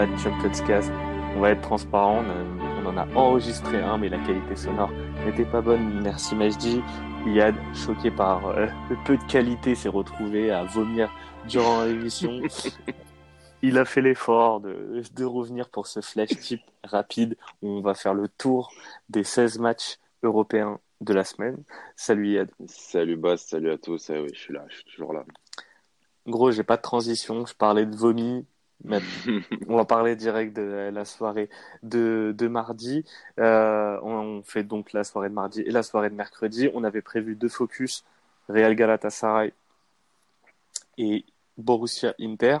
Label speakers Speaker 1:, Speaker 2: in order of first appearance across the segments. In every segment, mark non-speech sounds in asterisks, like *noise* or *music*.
Speaker 1: pas de Champions Cast. On va être transparent, on, en a enregistré un, mais la qualité sonore n'était pas bonne. Merci Majdi. Yad, choqué par euh, le peu de qualité, s'est retrouvé à vomir durant l'émission. *laughs* Il a fait l'effort de, de revenir pour ce flash type rapide où on va faire le tour des 16 matchs européens de la semaine. Salut Yad.
Speaker 2: Salut Bas, salut à tous. Ah oui, je suis là, je suis toujours là.
Speaker 1: Gros, j'ai pas de transition. Je parlais de vomi. *laughs* on va parler direct de la soirée de, de mardi. Euh, on fait donc la soirée de mardi et la soirée de mercredi. On avait prévu deux focus Real Galatasaray et Borussia Inter.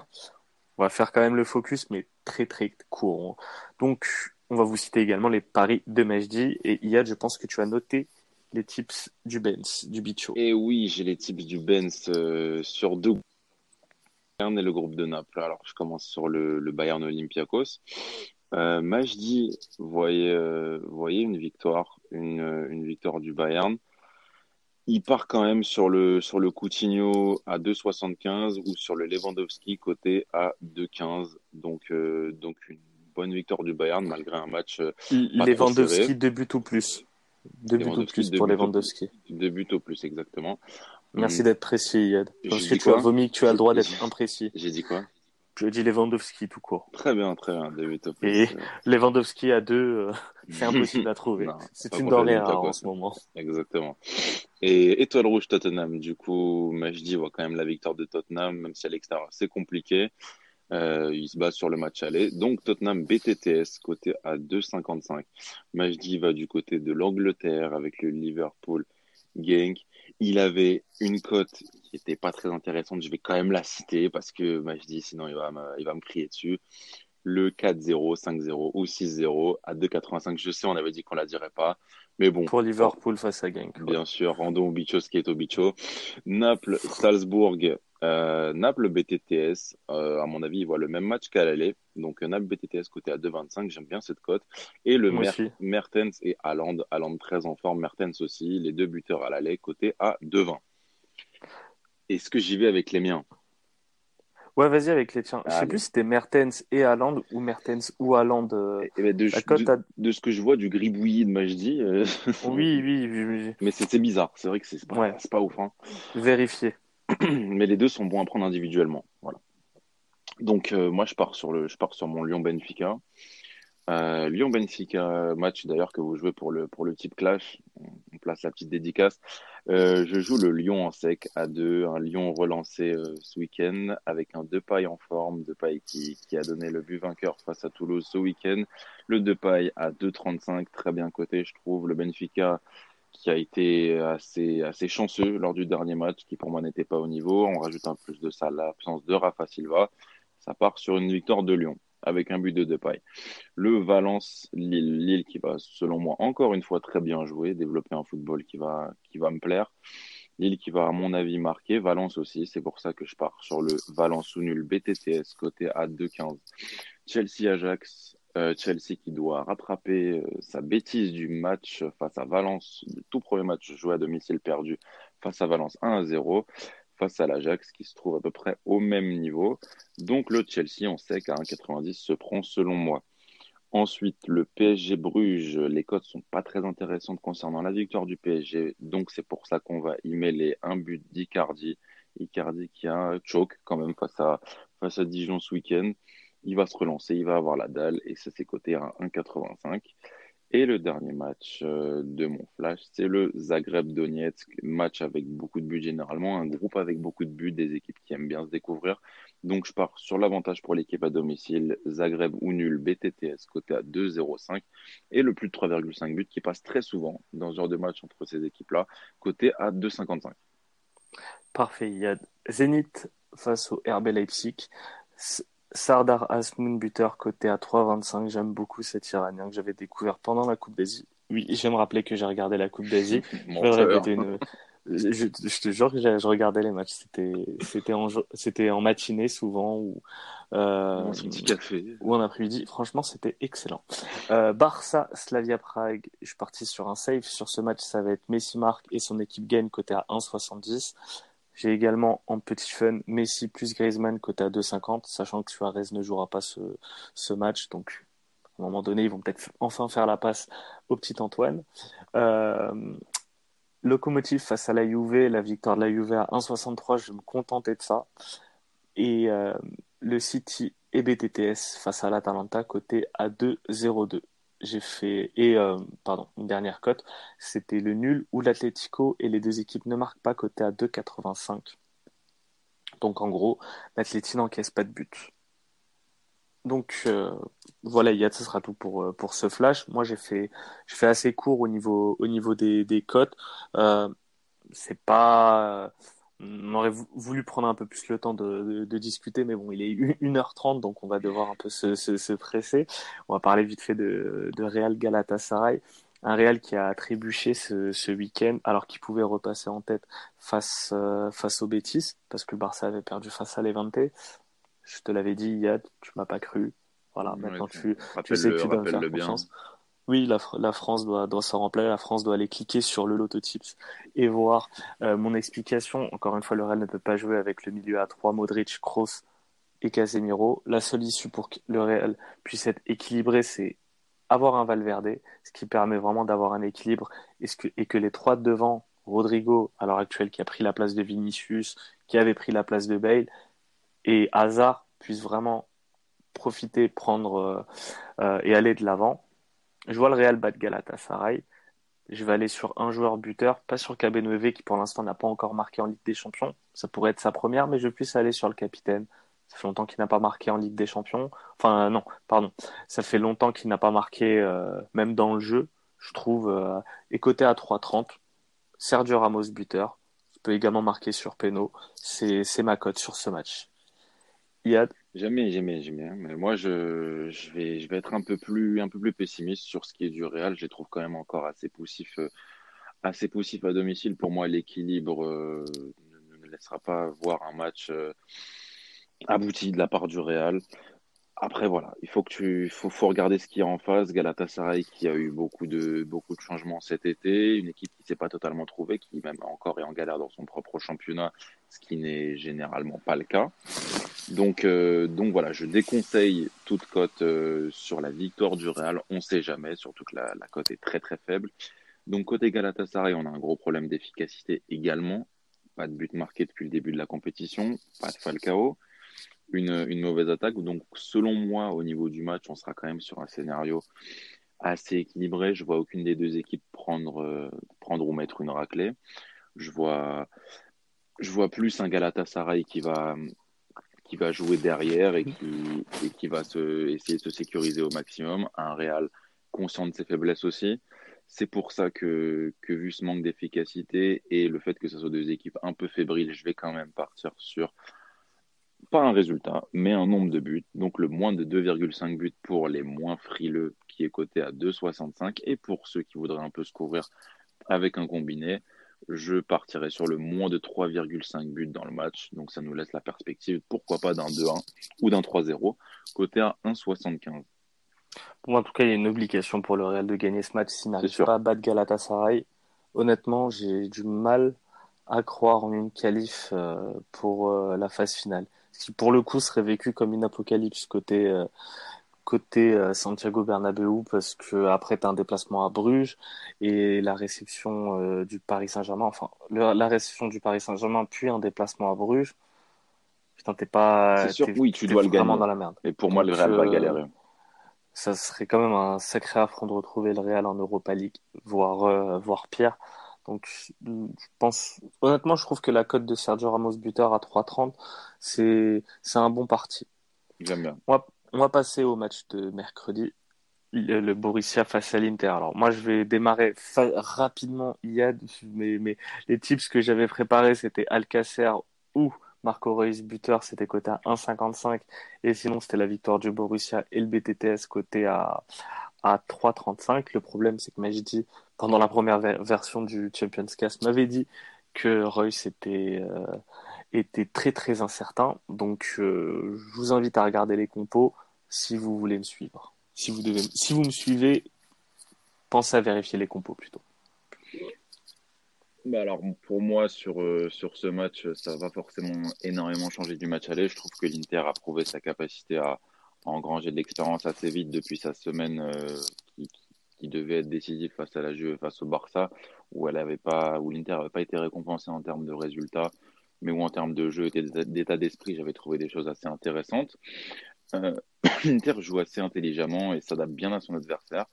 Speaker 1: On va faire quand même le focus, mais très très court. Donc, on va vous citer également les paris de Majdi. Et Iyad, je pense que tu as noté les tips du Benz, du Bicho.
Speaker 2: Et oui, j'ai les tips du Benz euh, sur deux et le groupe de Naples. Alors, je commence sur le, Bayern Olympiakos. Euh, Majdi voyez, euh, voyez une victoire, une, une, victoire du Bayern. Il part quand même sur le, sur le Coutinho à 2,75 ou sur le Lewandowski côté à 2,15. Donc, euh, donc une bonne victoire du Bayern malgré un match.
Speaker 1: Lewandowski deux buts ou plus. Deux buts ou plus pour Lewandowski.
Speaker 2: Deux buts au plus, exactement.
Speaker 1: Merci d'être précis, Yad. Parce que tu as vomi que tu as le droit d'être imprécis.
Speaker 2: J'ai dit quoi
Speaker 1: Je dis Lewandowski tout court.
Speaker 2: Très bien, très bien.
Speaker 1: Et Lewandowski à deux, euh, *laughs* c'est impossible à trouver. C'est une denrée rare en ce moment.
Speaker 2: Exactement. Et étoile rouge Tottenham, du coup, Majdi voit quand même la victoire de Tottenham, même si à l'extérieur c'est compliqué. Euh, il se base sur le match aller. Donc Tottenham BTTS côté à 2,55. Majdi va du côté de l'Angleterre avec le Liverpool Gang. Il avait une cote qui était pas très intéressante. Je vais quand même la citer parce que Majdi, sinon il va me, il va me crier dessus. Le 4-0, 5-0 ou 6-0 à 2,85. Je sais, on avait dit qu'on la dirait pas. Mais bon.
Speaker 1: Pour Liverpool face à Genk.
Speaker 2: Bien sûr, rendons au bicho ce qui est au bicho. Naples, Salzbourg, euh, Naples BTTS, euh, à mon avis, il voit le même match qu'à l'aller. Donc Naples BTTS côté à 2,25, j'aime bien cette cote. Et le Mertens et Haaland, Haaland très en forme, Mertens aussi, les deux buteurs à l'aller côté à 2,20. Est-ce que j'y vais avec les miens?
Speaker 1: Ouais, vas-y avec les tiens. Je sais plus si c'était Mertens et Haaland ou Mertens ou Haaland. Euh,
Speaker 2: eh ben, de, ce que je vois du gribouillis de Majdi.
Speaker 1: oui, oui, oui, *laughs*
Speaker 2: Mais c'est bizarre. C'est vrai que c'est pas, pas ouf. Hein.
Speaker 1: Vérifier. *clears throat*
Speaker 2: mais les deux sont bons à prendre individuellement. Voilà. Donc euh, moi je pars sur le, je pars sur mon Lyon Benfica. Euh, Lyon Benfica match d'ailleurs que vous jouez pour le pour le type clash. On place la petite dédicace. Euh, je joue le Lyon en sec à 2, un Lyon relancé ce week-end avec un Depay en forme, Depay qui, qui a donné le but vainqueur face à Toulouse ce week-end. Le Depay à 2,35, très bien coté je trouve. Le Benfica qui a été assez, assez chanceux lors du dernier match, qui pour moi n'était pas au niveau. On rajoute un plus de ça l'absence de Rafa Silva. Ça part sur une victoire de Lyon avec un but de Depay. Le Valence-Lille, Lille qui va selon moi encore une fois très bien jouer, développer un football qui va, qui va me plaire. Lille qui va à mon avis marquer, Valence aussi, c'est pour ça que je pars sur le Valence ou nul BTTS côté à 2,15. Chelsea-Ajax, euh, Chelsea qui doit rattraper euh, sa bêtise du match face à Valence, le tout premier match joué à domicile perdu face à Valence 1 à 0, face à l'Ajax qui se trouve à peu près au même niveau. Donc le Chelsea, on sait qu'à 1,90 se prend selon moi. Ensuite, le PSG Bruges, les cotes sont pas très intéressantes concernant la victoire du PSG, donc c'est pour ça qu'on va y mêler un but d'Icardi. Icardi qui a choke quand même face à, face à Dijon ce week-end il va se relancer, il va avoir la dalle et ça s'est coté à 1,85. Et le dernier match euh, de mon flash, c'est le Zagreb Donetsk, match avec beaucoup de buts généralement, un groupe avec beaucoup de buts, des équipes qui aiment bien se découvrir. Donc je pars sur l'avantage pour l'équipe à domicile, Zagreb ou nul, BTTS côté à 2,05 et le plus de 3,5 buts qui passe très souvent dans ce genre de match entre ces équipes-là, côté à 2,55.
Speaker 1: Parfait, il y a Zénith face au RB Leipzig. Sardar Asmoun, buteur coté à 3,25. J'aime beaucoup cet Iranien que j'avais découvert pendant la Coupe d'Asie. Oui, je vais me rappeler que j'ai regardé la Coupe d'Asie. *laughs* je, te jure que je regardais les matchs. C'était, en, c'était en matinée souvent ou,
Speaker 2: euh, petit café.
Speaker 1: ou en après-midi. Franchement, c'était excellent. Euh, Barça, Slavia Prague. Je suis parti sur un save sur ce match. Ça va être Messi Marc et son équipe gagne côté à 1,70 J'ai également en petit fun Messi plus Griezmann côté à 2,50, sachant que Suarez ne jouera pas ce, ce match. Donc, à un moment donné, ils vont peut-être enfin faire la passe au petit Antoine. Euh, Locomotive face à la Juve, la victoire de la Juve à 1,63, je vais me contenter de ça. Et euh, le City et BTTS face à l'Atalanta, côté à 2,02 j'ai fait et euh, pardon une dernière cote c'était le nul ou l'Atlético et les deux équipes ne marquent pas côté à 2,85 donc en gros l'Atlético n'encaisse pas de but. Donc euh, voilà Yad ce sera tout pour euh, pour ce flash. Moi j'ai fait je fais assez court au niveau au niveau des des cotes. C'est pas on aurait voulu prendre un peu plus le temps de, de, discuter, mais bon, il est 1h30, donc on va devoir un peu se, se, se presser. On va parler vite fait de, de Real Galatasaray. Un Real qui a trébuché ce, ce week-end, alors qu'il pouvait repasser en tête face, euh, face au Betis, parce que le Barça avait perdu face à Levante. Je te l'avais dit, Yad, tu m'as pas cru. Voilà, maintenant tu, tu sais que tu dois me faire confiance. Oui, la, France doit, doit s'en remplir, la France doit aller cliquer sur le lototypes et voir euh, mon explication. Encore une fois, le Real ne peut pas jouer avec le milieu à 3, Modric, Kroos et Casemiro. La seule issue pour que le Real puisse être équilibré, c'est avoir un Valverde, ce qui permet vraiment d'avoir un équilibre et, que, les trois de devant, Rodrigo, à l'heure actuelle, qui a pris la place de Vinicius, qui avait pris la place de Bale, et Hazard puissent vraiment profiter, prendre euh, euh, et aller de l'avant. Je vois le Real battre Galatasaray. Je vais aller sur un joueur buteur, pas sur KB9 qui pour l'instant n'a pas encore marqué en Ligue des Champions. Ça pourrait être sa première, mais je puisse aller sur le capitaine. Ça fait longtemps qu'il n'a pas marqué en Ligue des Champions. Enfin, non, pardon. Ça fait longtemps qu'il n'a pas marqué, euh, même dans le jeu, je trouve. Euh, et côté à 3,30, Sergio Ramos buteur. Il peut également marquer sur Peno. C'est ma cote sur ce match. Yad
Speaker 2: Jamais, jamais, jamais. Hein. Mais moi, je, vais, être un peu plus, un peu plus pessimiste sur ce qui est du Real. Je les trouve quand même encore assez poussifs, euh, assez poussifs à domicile. Pour moi, l'équilibre euh, ne, ne laissera pas voir un match euh, abouti de la part du Real. Après, voilà, il faut que tu, faut, regarder ce qu'il y a en face. Galatasaray qui a eu beaucoup de, beaucoup de changements cet été, une équipe qui s'est pas totalement trouvée, qui même encore est en galère dans son propre championnat, ce qui n'est généralement pas le cas. Donc, euh, donc voilà, je déconseille toute cote euh, sur la victoire du Real. On sait jamais, surtout que la, la cote est très très faible. Donc côté Galatasaray, on a un gros problème d'efficacité également. Pas de but marqué depuis le début de la compétition, pas de Falcao une, une mauvaise attaque. Donc, selon moi, au niveau du match, on sera quand même sur un scénario assez équilibré. Je vois aucune des deux équipes prendre, euh, prendre ou mettre une raclée. Je vois, je vois plus un Galatasaray qui va, qui va jouer derrière et qui, et qui va se, essayer de se sécuriser au maximum. Un Real conscient de ses faiblesses aussi. C'est pour ça que, que vu ce manque d'efficacité et le fait que ce soit deux équipes un peu fébriles, je vais quand même partir sur pas un résultat, mais un nombre de buts. Donc le moins de 2,5 buts pour les moins frileux, qui est coté à 2,65. Et pour ceux qui voudraient un peu se couvrir avec un combiné, je partirai sur le moins de 3,5 buts dans le match. Donc ça nous laisse la perspective, pourquoi pas d'un 2-1 ou d'un 3-0, coté à 1,75.
Speaker 1: Bon, en tout cas, il y a une obligation pour le Real de gagner ce match s'il n'arrive pas à battre Galatasaray. Honnêtement, j'ai du mal à croire en une qualif euh, pour euh, la phase finale qui pour le coup serait vécu comme une apocalypse côté euh, côté euh, Santiago Bernabéu parce que après t'as un déplacement à Bruges et la réception euh, du Paris Saint-Germain enfin la réception du Paris Saint-Germain puis un déplacement à Bruges putain t'es pas
Speaker 2: c'est sûr oui tu dois le gagner
Speaker 1: dans la merde
Speaker 2: et pour moi le Real va galérer
Speaker 1: ça serait quand même un sacré affront de retrouver le Real en Europa League voire voire pire donc, je pense, honnêtement, je trouve que la cote de Sergio Ramos buteur à 3,30, c'est, c'est un bon parti.
Speaker 2: J'aime bien.
Speaker 1: On va passer au match de mercredi, le, Borussia face à l'Inter. Alors, moi, je vais démarrer rapidement, Yad, mais, mais les tips que j'avais préparés, c'était Alcacer ou Marco Reus buteur, c'était coté à 1,55. Et sinon, c'était la victoire du Borussia et le BTTS coté à, à 3,35. Le problème, c'est que Majdi pendant la première version du Champions Cast, m'avait dit que Royce était, euh, était très très incertain. Donc, euh, je vous invite à regarder les compos si vous voulez me suivre. Si vous, devez, si vous me suivez, pensez à vérifier les compos plutôt.
Speaker 2: bah alors pour moi sur, euh, sur ce match, ça va forcément énormément changer du match aller. Je trouve que l'Inter a prouvé sa capacité à, engranger de l'expérience assez vite depuis sa semaine euh, qui, devait être décisive face à la Juve, face au Barça, où elle avait pas, où l'Inter n'avait pas été récompensé en termes de résultats, mais où en termes de jeu et d'état d'esprit, j'avais trouvé des choses assez intéressantes. Euh, *clears throat* L'Inter joue assez intelligemment et s'adapte bien à son adversaire.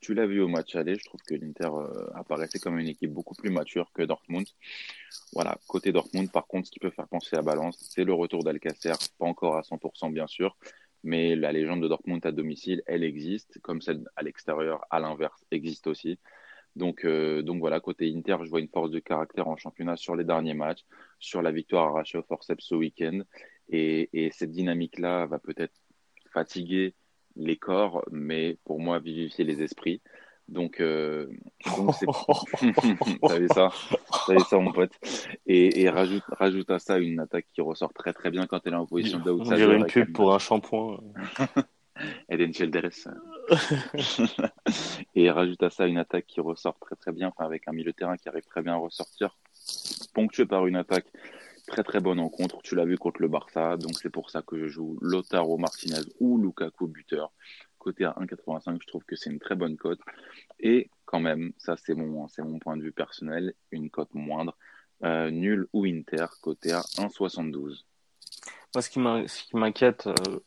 Speaker 2: Tu l'as vu au match aller, je trouve que l'Inter euh, apparaissait comme une équipe beaucoup plus mature que Dortmund. Voilà, côté Dortmund, par contre, ce qui peut faire penser à balance, c'est le retour d'Alcacer, pas encore à 100% bien sûr, mais la légende de Dortmund à domicile, elle existe, comme celle à l'extérieur, à l'inverse, existe aussi. Donc, euh, donc voilà, côté Inter, je vois une force de caractère en championnat sur les derniers matchs, sur la victoire arrachée au forceps ce week-end. Et, et cette dynamique-là va peut-être fatiguer les corps, mais pour moi, vivifier les esprits. Donc, euh, donc c'est... *laughs* *laughs* vu ça? T'as vu ça, mon pote? Et, et rajoute, rajoute à ça une attaque qui ressort très très bien quand elle est en position
Speaker 1: d'outsider. On dirait une pub pour un shampoing. *laughs*
Speaker 2: Eden Childress. et rajoute à ça une attaque qui ressort très très bien, enfin, avec un milieu de terrain qui arrive très bien à ressortir, ponctué par une attaque très très bonne en contre. Tu l'as vu contre le Barça, donc c'est pour ça que je joue Lotaro Martinez ou Lukaku buteur. Côté à 1,85, je trouve que c'est une très bonne cote. Et quand même, ça c'est mon, mon point de vue personnel, une cote moindre. Euh, nul ou Inter, côté à 1,72.
Speaker 1: Moi, ce qui m'inquiète, euh,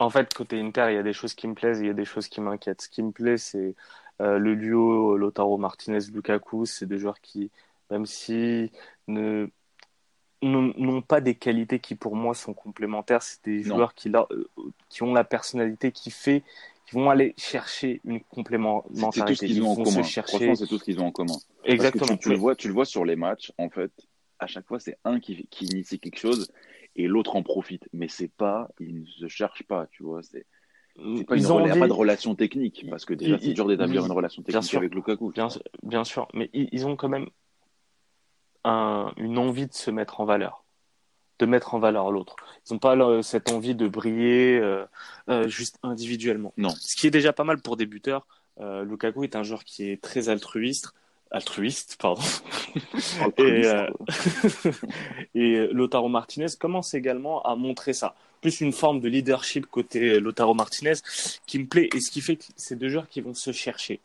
Speaker 1: en fait, côté Inter, il y a des choses qui me plaisent, il y a des choses qui m'inquiètent. Ce qui me plaît, c'est euh, le duo Lotaro Martinez-Lukaku. C'est des joueurs qui, même si ne n'ont pas des qualités qui pour moi sont complémentaires. C'est des joueurs qui, euh, qui ont la personnalité qui fait, qui vont aller chercher une complémentarité. C'est tout ce
Speaker 2: qu'ils ont en commun. Chercher... c'est tout ce qu'ils ont en commun. Exactement. tu, le vois, tu le vois sur les matchs. En fait, à chaque fois, c'est un qui, qui initie quelque chose et l'autre en profite. Mais c'est pas, ils ne se cherchent pas, tu vois. C'est pas il n'y a pas de relation technique parce que déjà c'est dur d'établir une relation technique avec Lukaku.
Speaker 1: Bien, bien, sûr, mais ils ont quand même une envie de se mettre en valeur, de mettre en valeur l'autre. Ils n'ont pas cette envie de briller euh, euh, juste individuellement.
Speaker 2: Non.
Speaker 1: Ce qui est déjà pas mal pour des buteurs. Euh, Lukaku est un joueur qui est très altruiste, altruiste, pardon. *laughs* et, *laughs* et Lotaro Martinez commence également à montrer ça. Plus une forme de leadership côté Lotaro Martinez qui me plaît et ce qui fait que c'est deux joueurs qui vont se chercher.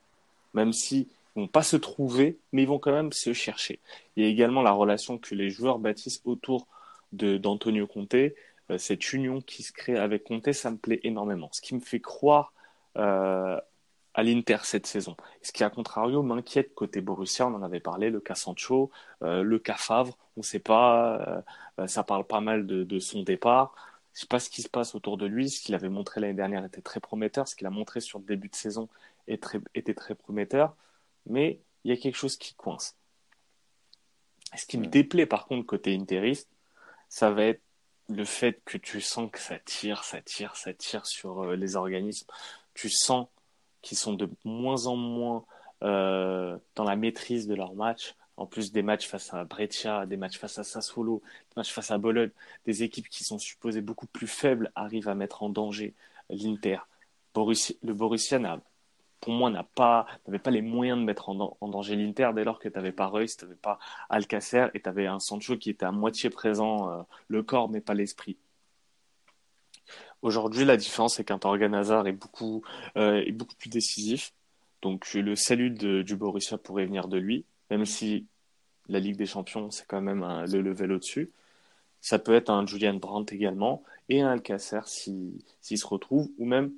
Speaker 1: Même si vont pas se trouver, mais ils vont quand même se chercher. Il y a également la relation que les joueurs bâtissent autour d'Antonio Conte. Euh, cette union qui se crée avec Conte, ça me plaît énormément. Ce qui me fait croire euh, à l'Inter cette saison. Ce qui, à contrario, m'inquiète côté Borussia, on en avait parlé, le cas Sancho, euh, le cas Favre, on ne sait pas, ça parle pas mal de, de son départ. Je ne sais pas ce qui se passe autour de lui. Ce qu'il avait montré l'année dernière était très prometteur. Ce qu'il a montré sur le début de saison était très prometteur mais il y a quelque chose qui coince. Ce qui me déplaît par contre côté interiste, ça va être le fait que tu sens que ça tire, ça tire, ça tire sur euh, les organismes. Tu sens qu'ils sont de moins en moins euh, dans la maîtrise de leur match. En plus des matchs face à Breccia, des matchs face à Sassuolo, des matchs face à Bologne, des équipes qui sont supposées beaucoup plus faibles arrivent à mettre en danger l'Inter. le Borussia n'a pour moi, n'avait pas les moyens de mettre en, danger l'Inter dès lors que tu n'avais pas Reus, tu n'avais pas Alcacer et tu avais un Sancho qui était à moitié présent, euh, le corps mais pas l'esprit. Aujourd'hui, la différence, c'est qu'un Torgan Hazard est beaucoup, euh, plus décisif. Donc, le salut du Borussia pourrait venir de lui, même si la Ligue des Champions, c'est quand même le level au-dessus. Ça peut être un Julian Brandt également, et un Alcacer s'il se retrouve, ou même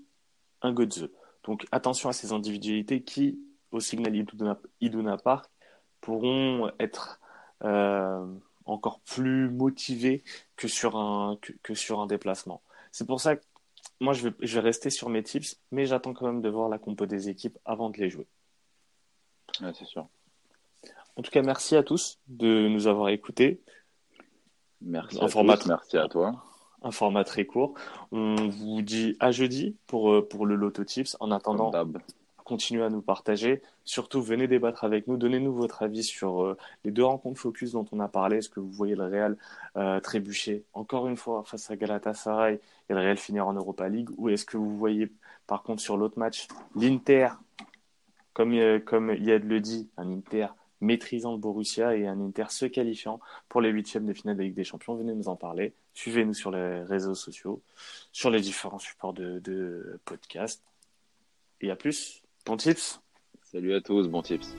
Speaker 1: un Götze. Donc attention à ces individualités qui, au signal Iduna, Park, pourront être euh, encore plus un, que, sur un déplacement. C'est pour ça que moi, je vais, je vais rester sur mes tips, mais j'attends quand même de voir la compo des équipes avant de les jouer.
Speaker 2: c'est sûr.
Speaker 1: En tout cas, merci à tous de nous avoir écoutés.
Speaker 2: Merci, à, tous, merci à toi
Speaker 1: un format très court. On vous dit à jeudi pour, euh, pour le Loto Tips. En attendant, continuez à nous partager. Surtout, venez débattre avec nous. Donnez-nous votre avis sur euh, les deux rencontres focus dont on a parlé. Est-ce que vous voyez le Real euh, trébucher encore une fois face à Galatasaray et le Real finir en Europa League? Ou est-ce que vous voyez, par contre, sur l'autre match, l'Inter, comme, comme Yad le dit, un Inter maîtrisant le Borussia et un Inter se qualifiant pour les huitièmes de finale de Ligue des Champions? Venez nous en parler. Suivez-nous sur les réseaux sociaux, sur les différents supports de, de podcast. Et à plus. Bon tips.
Speaker 2: Salut à tous, bon tips.